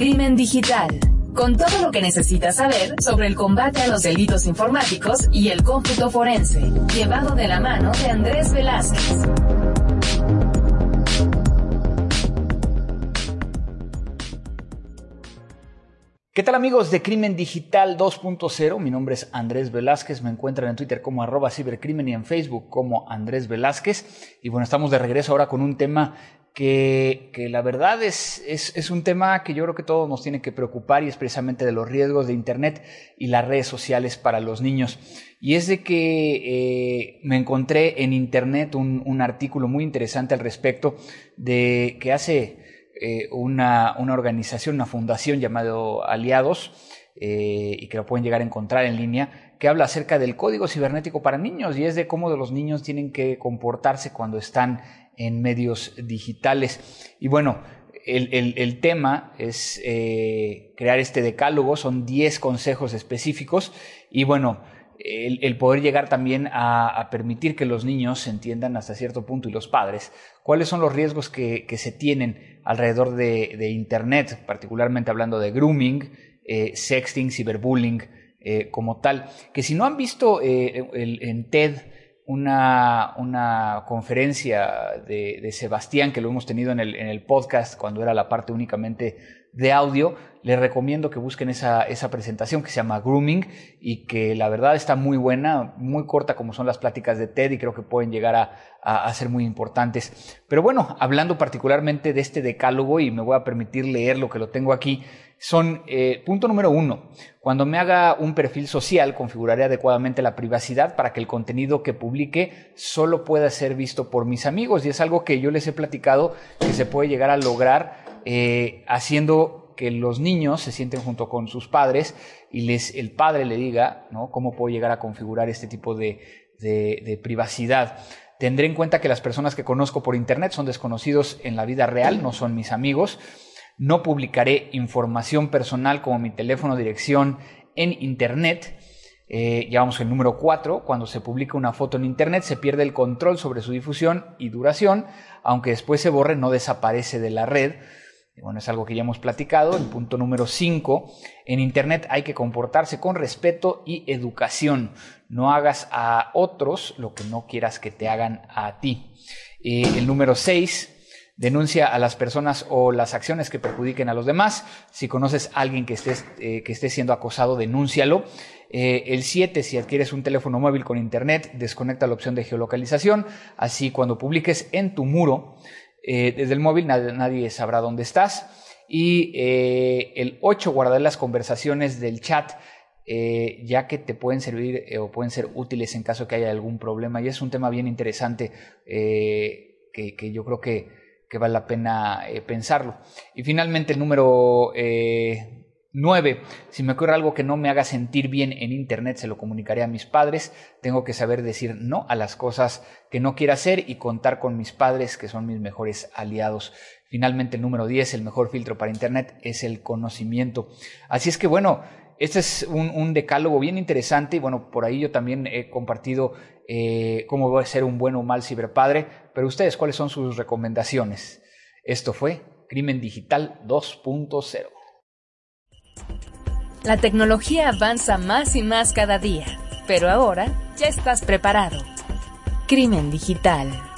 Crimen Digital, con todo lo que necesitas saber sobre el combate a los delitos informáticos y el cómputo forense, llevado de la mano de Andrés Velázquez. ¿Qué tal amigos de Crimen Digital 2.0? Mi nombre es Andrés Velázquez, me encuentran en Twitter como arroba cibercrimen y en Facebook como Andrés Velázquez. Y bueno, estamos de regreso ahora con un tema que, la verdad es, es, un tema que yo creo que todos nos tiene que preocupar y es precisamente de los riesgos de Internet y las redes sociales para los niños. Y es de que eh, me encontré en Internet un, artículo muy interesante al respecto de que hace eh, una, una, organización, una fundación llamado Aliados, eh, y que lo pueden llegar a encontrar en línea, que habla acerca del código cibernético para niños y es de cómo los niños tienen que comportarse cuando están en medios digitales. Y bueno, el, tema es eh, crear este decálogo, son 10 consejos específicos y bueno, el, poder llegar también a, permitir que los niños entiendan hasta cierto punto y los padres cuáles son los riesgos que, se tienen alrededor de, Internet, particularmente hablando de grooming, eh, sexting, ciberbullying eh, como tal, que si no han visto en TED, una, una conferencia de, Sebastián, que lo hemos tenido en el, podcast cuando era la parte únicamente de audio, les recomiendo que busquen esa, esa, presentación que se llama Grooming y que la verdad está muy buena, muy corta como son las pláticas de TED y creo que pueden llegar a, a, ser muy importantes. Pero bueno, hablando particularmente de este decálogo y me voy a permitir leer lo que lo tengo aquí, son eh, punto número uno, cuando me haga un perfil social configuraré adecuadamente la privacidad para que el contenido que publique solo pueda ser visto por mis amigos y es algo que yo les he platicado que se puede llegar a lograr eh, haciendo que los niños se sienten junto con sus padres y les, el padre le diga ¿no? cómo puedo llegar a configurar este tipo de, de, privacidad. Tendré en cuenta que las personas que conozco por Internet son desconocidos en la vida real, no son mis amigos. No publicaré información personal como mi teléfono, dirección en Internet. Eh, ya vamos al número 4. Cuando se publica una foto en Internet se pierde el control sobre su difusión y duración. Aunque después se borre, no desaparece de la red. Bueno, es algo que ya hemos platicado. El punto número 5, en Internet hay que comportarse con respeto y educación. No hagas a otros lo que no quieras que te hagan a ti. Eh, el número 6, denuncia a las personas o las acciones que perjudiquen a los demás. Si conoces a alguien que esté, eh, que esté siendo acosado, denúncialo. Eh, el 7, si adquieres un teléfono móvil con internet, desconecta la opción de geolocalización. Así, cuando publiques en tu muro eh, desde el móvil nadie, sabrá dónde estás. Y el 8, guardar las conversaciones del chat, ya que te pueden servir o pueden ser útiles en caso que haya algún problema. Y es un tema bien interesante que, yo creo que, que vale la pena pensarlo. Y finalmente el número 9. Si me ocurre algo que no me haga sentir bien en Internet, se lo comunicaré a mis padres. Tengo que saber decir no a las cosas que no quiero hacer y contar con mis padres, que son mis mejores aliados. Finalmente, el número 10, el mejor filtro para Internet es el conocimiento. Así es que bueno, este es un, decálogo bien interesante y bueno, por ahí yo también he compartido eh, cómo va a ser un buen o mal ciberpadre, pero ustedes, ¿cuáles son sus recomendaciones? Esto fue Crimen Digital 2.0. La tecnología avanza más y más cada día, pero ahora ya estás preparado. Crimen Digital.